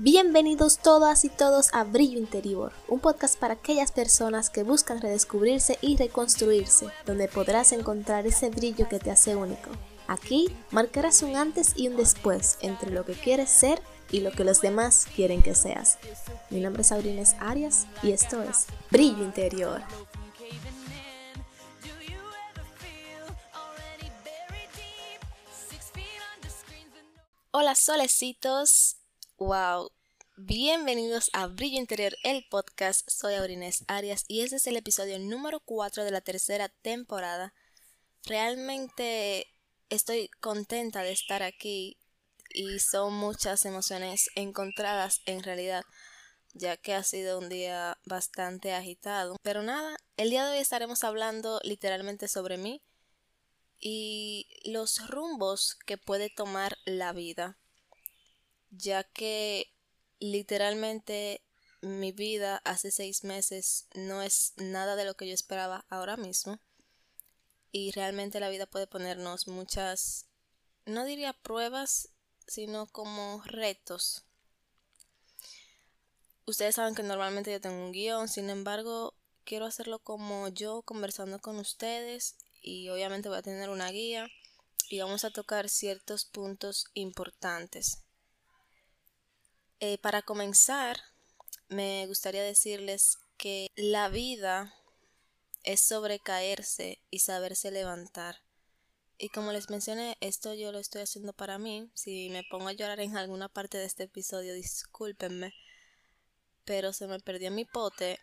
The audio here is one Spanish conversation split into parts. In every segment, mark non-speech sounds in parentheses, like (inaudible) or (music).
Bienvenidos todas y todos a Brillo Interior, un podcast para aquellas personas que buscan redescubrirse y reconstruirse, donde podrás encontrar ese brillo que te hace único. Aquí marcarás un antes y un después entre lo que quieres ser y lo que los demás quieren que seas. Mi nombre es Aurines Arias y esto es Brillo Interior. Hola solecitos, Wow, bienvenidos a Brillo Interior, el podcast. Soy Aurines Arias y este es el episodio número 4 de la tercera temporada. Realmente estoy contenta de estar aquí y son muchas emociones encontradas en realidad, ya que ha sido un día bastante agitado. Pero nada, el día de hoy estaremos hablando literalmente sobre mí y los rumbos que puede tomar la vida ya que literalmente mi vida hace seis meses no es nada de lo que yo esperaba ahora mismo y realmente la vida puede ponernos muchas, no diría pruebas, sino como retos. Ustedes saben que normalmente yo tengo un guion, sin embargo, quiero hacerlo como yo, conversando con ustedes y obviamente voy a tener una guía y vamos a tocar ciertos puntos importantes. Eh, para comenzar, me gustaría decirles que la vida es sobre caerse y saberse levantar. Y como les mencioné, esto yo lo estoy haciendo para mí. Si me pongo a llorar en alguna parte de este episodio, discúlpenme. Pero se me perdió mi pote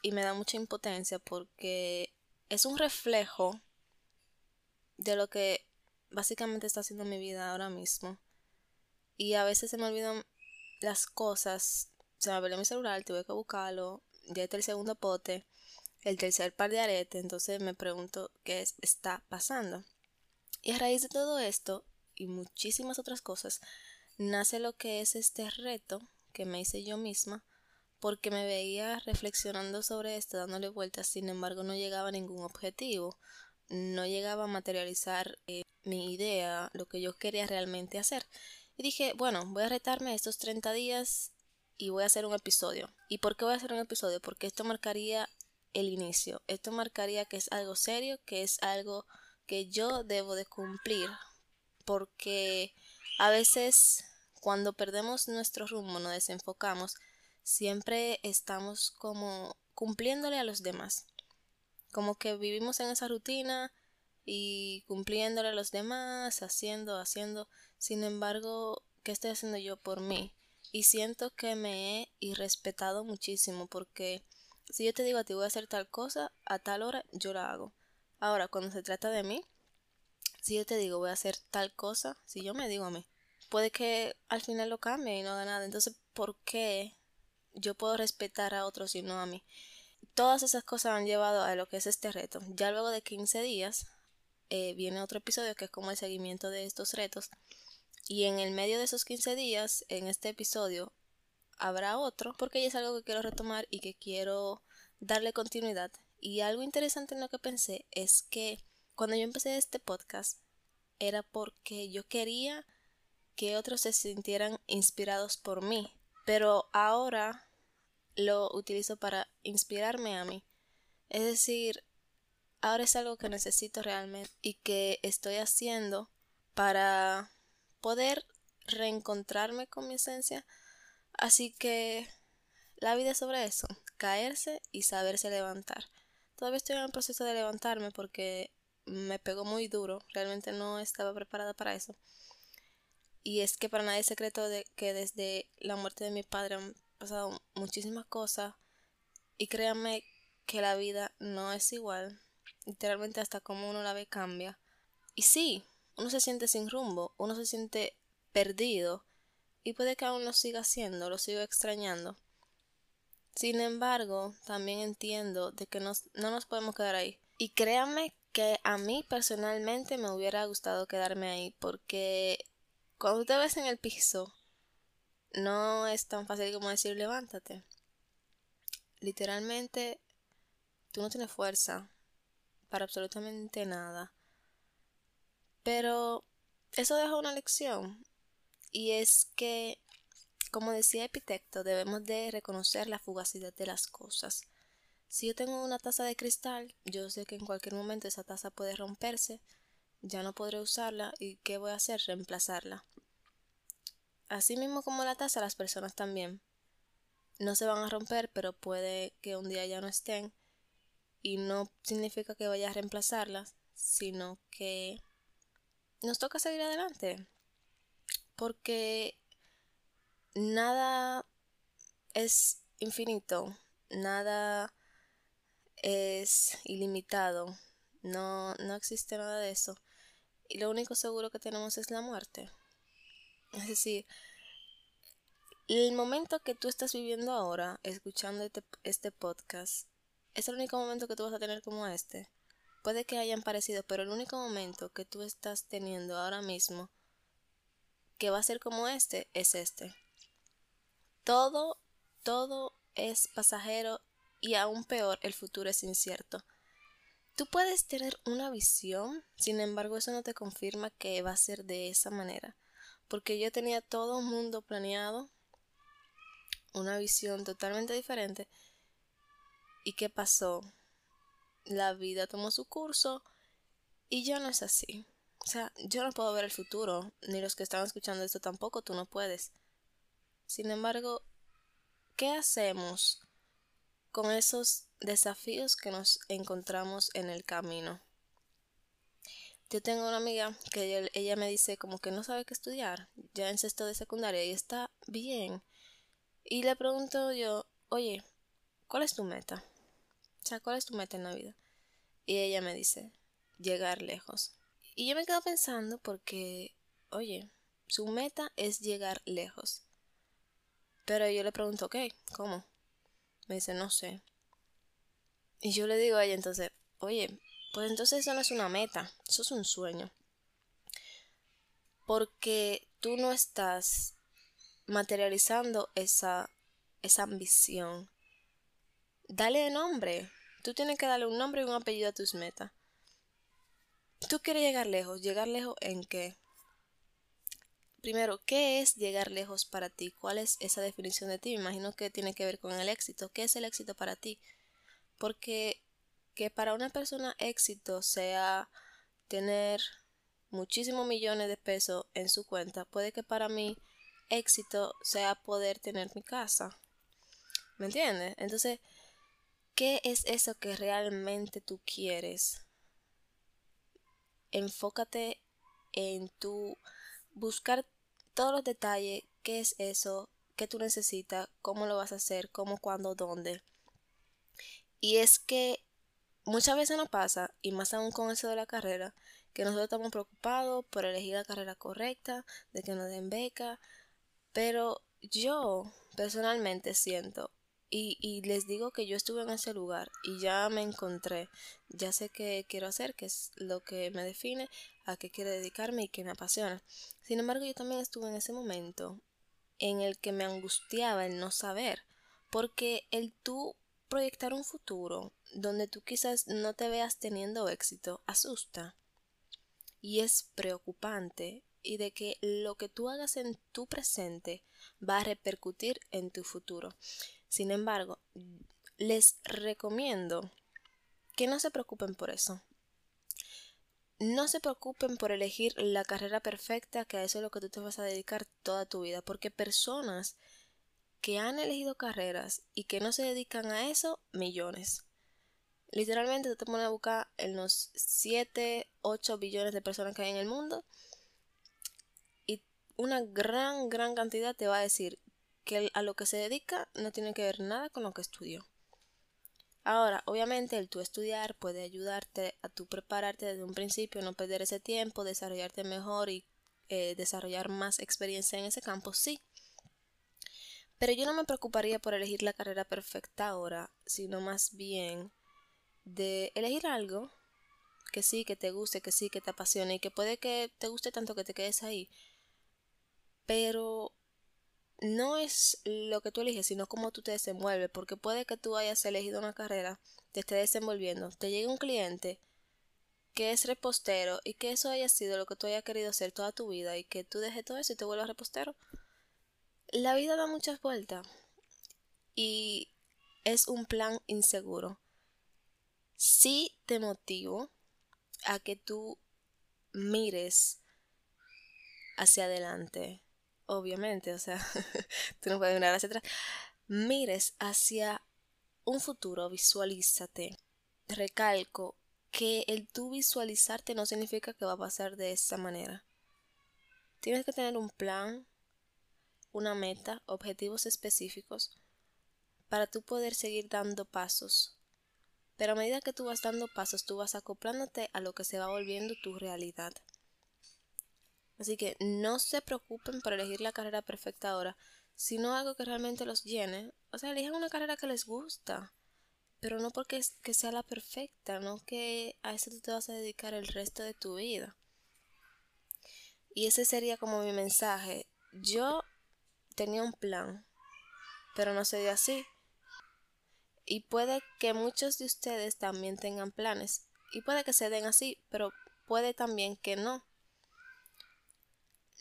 y me da mucha impotencia porque es un reflejo de lo que básicamente está haciendo mi vida ahora mismo. Y a veces se me olvidan las cosas, se me perdió mi celular, tuve que buscarlo, ya está el segundo pote, el tercer par de aretes, entonces me pregunto qué está pasando. Y a raíz de todo esto y muchísimas otras cosas, nace lo que es este reto que me hice yo misma, porque me veía reflexionando sobre esto, dándole vueltas, sin embargo no llegaba a ningún objetivo, no llegaba a materializar eh, mi idea, lo que yo quería realmente hacer. Y dije, bueno, voy a retarme estos 30 días y voy a hacer un episodio. ¿Y por qué voy a hacer un episodio? Porque esto marcaría el inicio. Esto marcaría que es algo serio, que es algo que yo debo de cumplir. Porque a veces cuando perdemos nuestro rumbo, nos desenfocamos, siempre estamos como cumpliéndole a los demás. Como que vivimos en esa rutina y cumpliéndole a los demás, haciendo, haciendo. Sin embargo, ¿qué estoy haciendo yo por mí? Y siento que me he irrespetado muchísimo porque si yo te digo a ti voy a hacer tal cosa, a tal hora yo la hago. Ahora, cuando se trata de mí, si yo te digo voy a hacer tal cosa, si yo me digo a mí, puede que al final lo cambie y no haga nada. Entonces, ¿por qué yo puedo respetar a otros y no a mí? Todas esas cosas han llevado a lo que es este reto. Ya luego de 15 días eh, viene otro episodio que es como el seguimiento de estos retos. Y en el medio de esos 15 días, en este episodio, habrá otro, porque ya es algo que quiero retomar y que quiero darle continuidad. Y algo interesante en lo que pensé es que cuando yo empecé este podcast era porque yo quería que otros se sintieran inspirados por mí, pero ahora lo utilizo para inspirarme a mí. Es decir, ahora es algo que necesito realmente y que estoy haciendo para poder reencontrarme con mi esencia. Así que la vida es sobre eso, caerse y saberse levantar. Todavía estoy en el proceso de levantarme porque me pegó muy duro, realmente no estaba preparada para eso. Y es que para nadie es secreto de que desde la muerte de mi padre han pasado muchísimas cosas y créanme que la vida no es igual. Literalmente hasta como uno la ve cambia. Y sí, uno se siente sin rumbo, uno se siente perdido y puede que aún lo siga haciendo, lo siga extrañando. Sin embargo, también entiendo de que no nos podemos quedar ahí. Y créanme que a mí personalmente me hubiera gustado quedarme ahí porque cuando te ves en el piso no es tan fácil como decir levántate. Literalmente tú no tienes fuerza para absolutamente nada. Pero eso deja una lección y es que Como decía Epitecto, debemos de reconocer la fugacidad de las cosas. Si yo tengo una taza de cristal, yo sé que en cualquier momento esa taza puede romperse, ya no podré usarla y ¿qué voy a hacer? Reemplazarla. Así mismo como la taza, las personas también. No se van a romper, pero puede que un día ya no estén y no significa que vaya a reemplazarlas, sino que nos toca seguir adelante. Porque nada es infinito, nada es ilimitado, no, no existe nada de eso. Y lo único seguro que tenemos es la muerte. Es decir, el momento que tú estás viviendo ahora, escuchando este, este podcast, es el único momento que tú vas a tener como este. Puede que hayan parecido, pero el único momento que tú estás teniendo ahora mismo que va a ser como este es este. Todo, todo es pasajero y aún peor, el futuro es incierto. Tú puedes tener una visión, sin embargo eso no te confirma que va a ser de esa manera. Porque yo tenía todo un mundo planeado, una visión totalmente diferente. ¿Y qué pasó? La vida tomó su curso y ya no es así. O sea, yo no puedo ver el futuro, ni los que están escuchando esto tampoco, tú no puedes. Sin embargo, ¿qué hacemos con esos desafíos que nos encontramos en el camino? Yo tengo una amiga que ella, me dice como que no sabe qué estudiar, ya en sexto de secundaria y está bien. Y le pregunto yo, oye, ¿cuál es tu meta? O sea, ¿cuál es tu meta en la vida? Y ella me dice, llegar lejos. Y yo me quedo pensando porque, oye, su meta es llegar lejos. Pero yo le pregunto, ok, ¿cómo? Me dice, no sé. Y yo le digo a ella entonces, oye, pues entonces eso no es una meta, eso es un sueño. Porque tú no estás materializando esa, esa ambición. Dale nombre. Tú tienes que darle un nombre y un apellido a tus metas. Tú quieres llegar lejos. ¿Llegar lejos en qué? Primero, ¿qué es llegar lejos para ti? ¿Cuál es esa definición de ti? Me imagino que tiene que ver con el éxito. ¿Qué es el éxito para ti? Porque que para una persona éxito sea tener muchísimos millones de pesos en su cuenta, puede que para mí éxito sea poder tener mi casa. ¿Me entiendes? Entonces, ¿qué es eso que realmente tú quieres? enfócate en tu buscar todos los detalles, qué es eso, qué tú necesitas, cómo lo vas a hacer, cómo, cuándo, dónde. Y es que muchas veces nos pasa, y más aún con eso de la carrera, que nosotros estamos preocupados por elegir la carrera correcta, de que nos den beca, pero yo personalmente siento y, les digo que yo estuve en ese lugar y ya me encontré, ya sé qué quiero hacer, que es lo que me define, a qué quiero dedicarme y que me apasiona. Sin embargo, yo también estuve en ese momento en el que me angustiaba el no saber, porque el tú proyectar un futuro donde tú quizás no te veas teniendo éxito asusta y es preocupante y de que lo que tú hagas en tu presente va a repercutir en tu futuro. Sin embargo, les recomiendo que no se preocupen por eso. No se preocupen por elegir la carrera perfecta, que a eso es lo que tú te vas a dedicar toda tu vida, porque personas que han elegido carreras y que no se dedican a eso, millones. Literalmente te pones a buscar en los 7, 8 billones de personas que hay en el mundo y una gran, gran cantidad te va a decir, que a lo que se dedica no tiene que ver nada con lo que estudió. Ahora, obviamente, el tú estudiar puede ayudarte a tú prepararte desde un principio, no perder ese tiempo, desarrollarte mejor y eh, desarrollar más experiencia en ese campo, sí. Pero yo no me preocuparía por elegir la carrera perfecta ahora, sino más bien de elegir algo que sí, que te guste, que sí, que te apasione y que puede que te guste tanto que te quedes ahí. Pero no es lo que tú eliges, sino cómo tú te desenvuelves, porque puede que tú hayas elegido una carrera, te esté desenvolviendo, te llegue un cliente que es repostero y que eso haya sido lo que tú hayas querido hacer toda tu vida y que tú dejes todo eso y te vuelvas repostero. La vida da muchas vueltas y es un plan inseguro. Sí te motivo a que tú mires hacia adelante, obviamente, o sea, (laughs) tú no puedes mirar hacia atrás, mires hacia un futuro, visualízate. Recalco que el tú visualizarte no significa que va a pasar de esa manera. Tienes que tener un plan, una meta, objetivos específicos para tú poder seguir dando pasos. Pero a medida que tú vas dando pasos, tú vas acoplándote a lo que se va volviendo tu realidad. Así que no se preocupen por elegir la carrera perfecta ahora, sino algo que realmente los llene. O sea, elijan una carrera que les gusta, pero no porque que sea la perfecta, no que a eso tú te vas a dedicar el resto de tu vida. Y ese sería como mi mensaje. Yo tenía un plan, pero no se dio así. Y puede que muchos de ustedes también tengan planes. Y puede que se den así, pero puede también que no.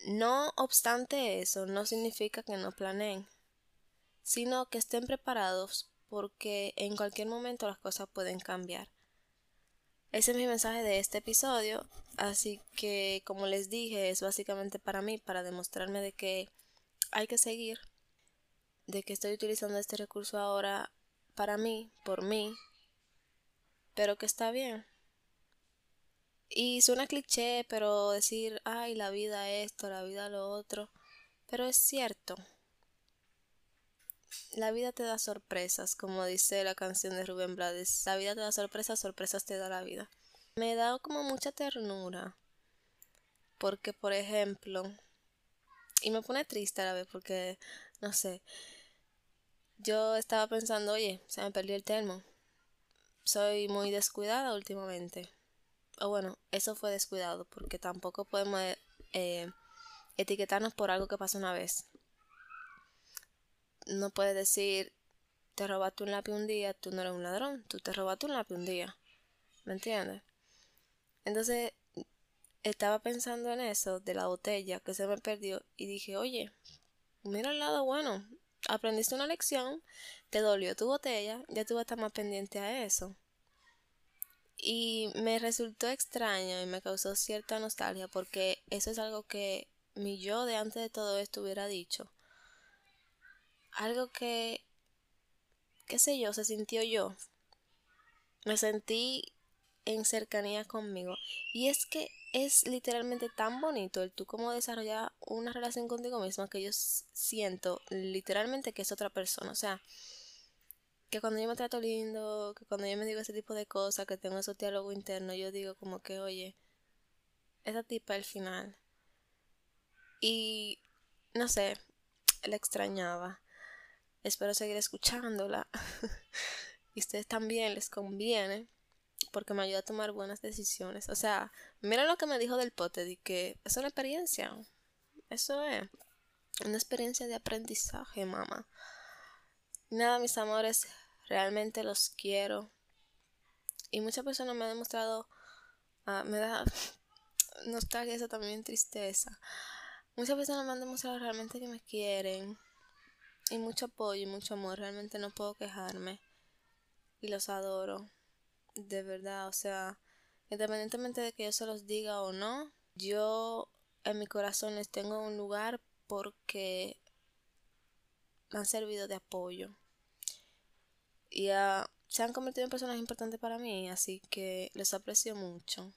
No obstante eso, no significa que no planeen, sino que estén preparados porque en cualquier momento las cosas pueden cambiar. Ese es mi mensaje de este episodio, así que como les dije, es básicamente para mí, para demostrarme de que hay que seguir, de que estoy utilizando este recurso ahora para mí, por mí, pero que está bien. Y suena cliché, pero decir, ay, la vida esto, la vida lo otro, pero es cierto. La vida te da sorpresas, como dice la canción de Rubén Blades. La vida te da sorpresas, sorpresas te da la vida. Me da como mucha ternura. Porque, por ejemplo, y me pone triste a la vez porque, no sé, yo estaba pensando, oye, se me perdió el termo. Soy muy descuidada últimamente. O bueno, eso fue descuidado porque tampoco podemos eh, etiquetarnos por algo que pasó una vez. No puedes decir, te robaste un lápiz un día, tú no eres un ladrón, tú te robaste un lápiz un día. ¿Me entiendes? Entonces, estaba pensando en eso de la botella que se me perdió y dije, oye, mira el lado bueno, aprendiste una lección, te dolió tu botella, ya tú vas a estar más pendiente a eso. Y me resultó extraño y me causó cierta nostalgia porque eso es algo que mi yo de antes de todo esto hubiera dicho. Algo que, qué sé yo, se sintió yo. Me sentí en cercanía conmigo. Y es que es literalmente tan bonito el tú como desarrollar una relación contigo misma que yo siento literalmente que es otra persona. O sea, que cuando yo me trato lindo, que cuando yo me digo ese tipo de cosas, que tengo ese diálogo interno, yo digo como que, oye, esa tipa al final. Y no sé, la extrañaba. Espero seguir escuchándola. (laughs) y ustedes también les conviene porque me ayuda a tomar buenas decisiones. O sea, mira lo que me dijo del pote, de que es una experiencia. Eso es una experiencia de aprendizaje, mamá. Nada, mis amores, realmente los quiero. Y muchas personas me han demostrado, ah, me da (laughs) nostalgia, eso también tristeza. Muchas personas me han demostrado realmente que me quieren. Y mucho apoyo y mucho amor. Realmente no puedo quejarme. Y los adoro de verdad, o sea, independientemente de que yo se los diga o no, yo en mi corazón les tengo un lugar porque me han servido de apoyo y se han convertido en personas importantes para mí, así que les aprecio mucho.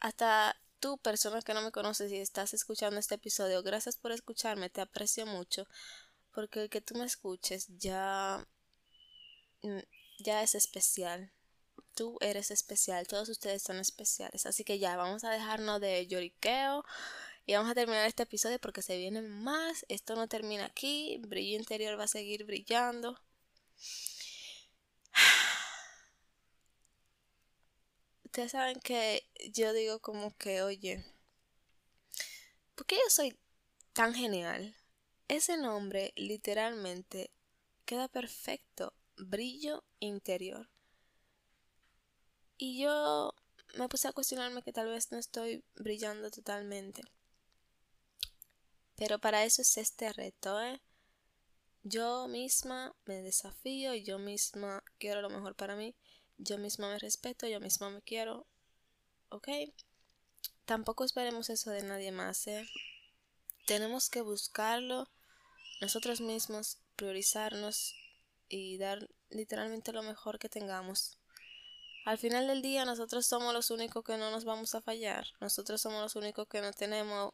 Hasta tú, persona que no me conoces y estás escuchando este episodio, gracias por escucharme, te aprecio mucho, porque el que tú me escuches ya mm, ya es especial tú eres especial, todos ustedes son especiales. Así que ya, vamos a dejarnos de lloriqueo y vamos a terminar este episodio porque se vienen más. Esto no termina aquí, brillo interior va a seguir brillando. Ustedes saben que yo digo como que, oye, ¿por qué yo soy tan genial? Ese nombre literalmente queda perfecto. Brillo interior. Y yo me puse a cuestionarme que tal vez no estoy brillando totalmente. Pero para eso es este reto, ¿eh? Yo misma me desafío, yo misma quiero lo mejor para mí, yo misma me respeto, yo misma me quiero, ¿ok? Tampoco esperemos eso de nadie más, ¿eh? Tenemos que buscarlo nosotros mismos, priorizarnos y dar literalmente lo mejor que tengamos. Al final del día nosotros somos los únicos que no nos vamos a fallar, nosotros somos los únicos que no tenemos,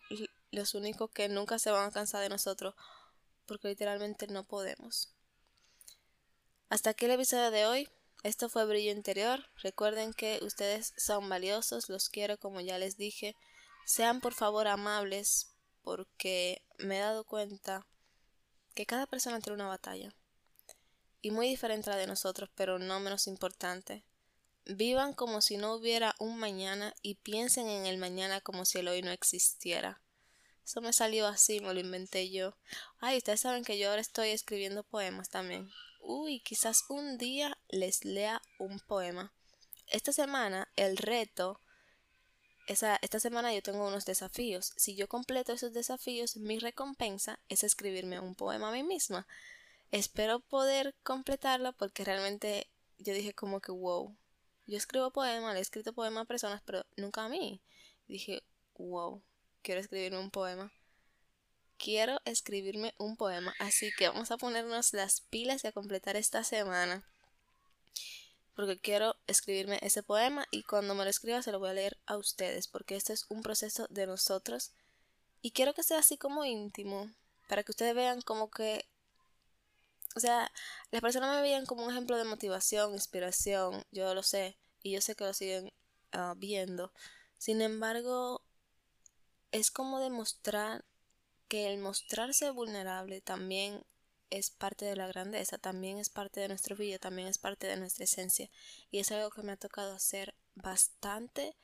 los únicos que nunca se van a cansar de nosotros, porque literalmente no podemos. Hasta aquí el episodio de hoy. Esto fue Brillo Interior. Recuerden que ustedes son valiosos, los quiero como ya les dije. Sean por favor amables porque me he dado cuenta que cada persona tiene una batalla. Y muy diferente a la de nosotros, pero no menos importante. Vivan como si no hubiera un mañana y piensen en el mañana como si el hoy no existiera. Eso me salió así, me lo inventé yo. Ay, ustedes saben que yo ahora estoy escribiendo poemas también. Uy, quizás un día les lea un poema. Esta semana el reto, esta semana yo tengo unos desafíos. Si yo completo esos desafíos, mi recompensa es escribirme un poema a mí misma. Espero poder completarlo porque realmente yo dije como que wow. Yo escribo poemas, le he escrito poemas a personas, pero nunca a mí. Dije, wow, quiero escribirme un poema. Quiero escribirme un poema, así que vamos a ponernos las pilas y a completar esta semana. Porque quiero escribirme ese poema y cuando me lo escriba se lo voy a leer a ustedes, porque este es un proceso de nosotros. Y quiero que sea así como íntimo, para que ustedes vean como que o sea, las personas me veían como un ejemplo de motivación, inspiración, yo lo sé, y yo sé que lo siguen ah, viendo. Sin embargo, es como demostrar que el mostrarse vulnerable también es parte de la grandeza, también es parte de nuestro brillo, también es parte de nuestra esencia. Y es algo que me ha tocado hacer bastante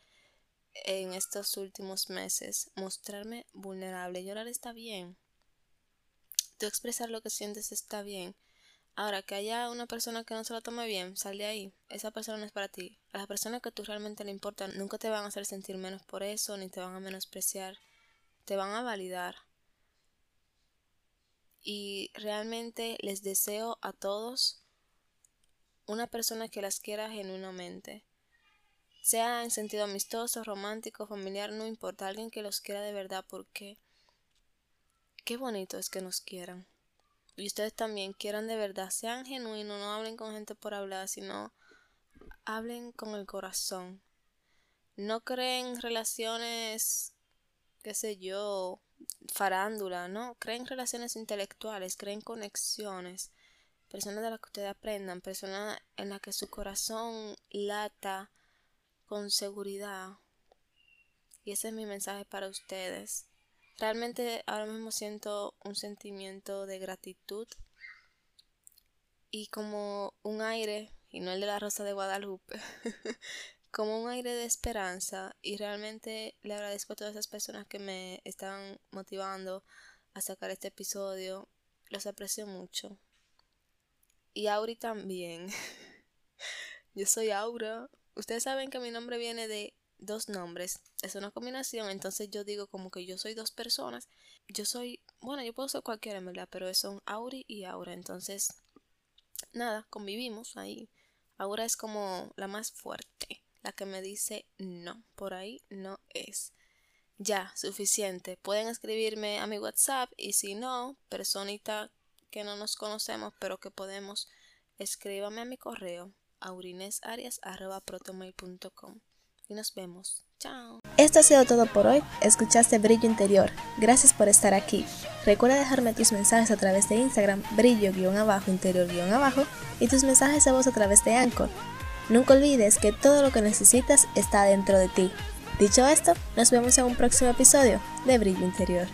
en estos últimos meses, mostrarme vulnerable. Llorar está bien. Tú expresar lo que sientes está bien. Ahora, que haya una persona que no se lo tome bien, sal de ahí. Esa persona no es para ti. A las personas que tú realmente le importan nunca te van a hacer sentir menos por eso, ni te van a menospreciar. Te van a validar. Y realmente les deseo a todos una persona que las quiera genuinamente. Sea en sentido amistoso, romántico, familiar, no importa. Alguien que los quiera de verdad porque qué bonito es que nos quieran y ustedes también quieran de verdad, sean genuinos, no hablen con gente por hablar, sino hablen con el corazón. No creen relaciones, qué sé yo, farándula, no, creen relaciones intelectuales, creen conexiones, personas de las que ustedes aprendan, personas en las que su corazón lata con seguridad. Y ese es mi mensaje para ustedes. Realmente ahora mismo siento un sentimiento de gratitud y como un aire, y no el de la Rosa de Guadalupe, (laughs) como un aire de esperanza y realmente le agradezco a todas esas personas que me están motivando a sacar este episodio. Los aprecio mucho. Y Auri también. (laughs) Yo soy Aura. Ustedes saben que mi nombre viene de dos nombres, es una combinación, entonces yo digo como que yo soy dos personas, yo soy, bueno, yo puedo ser cualquiera en verdad, pero son Auri y Aura, entonces, nada, convivimos ahí. Aura es como la más fuerte, la que me dice no, por ahí no es. Ya, suficiente. Pueden escribirme a mi WhatsApp y si no, personita que no nos conocemos pero que podemos, escríbame a mi correo aurinesarias.protomail.com y nos vemos. Chao. Esto ha sido todo por hoy. Escuchaste Brillo Interior. Gracias por estar aquí. Recuerda dejarme tus mensajes a través de Instagram, brillo-interior-abajo y tus mensajes de voz a través de Anchor. Nunca olvides que todo lo que necesitas está dentro de ti. Dicho esto, nos vemos en un próximo episodio de Brillo Interior.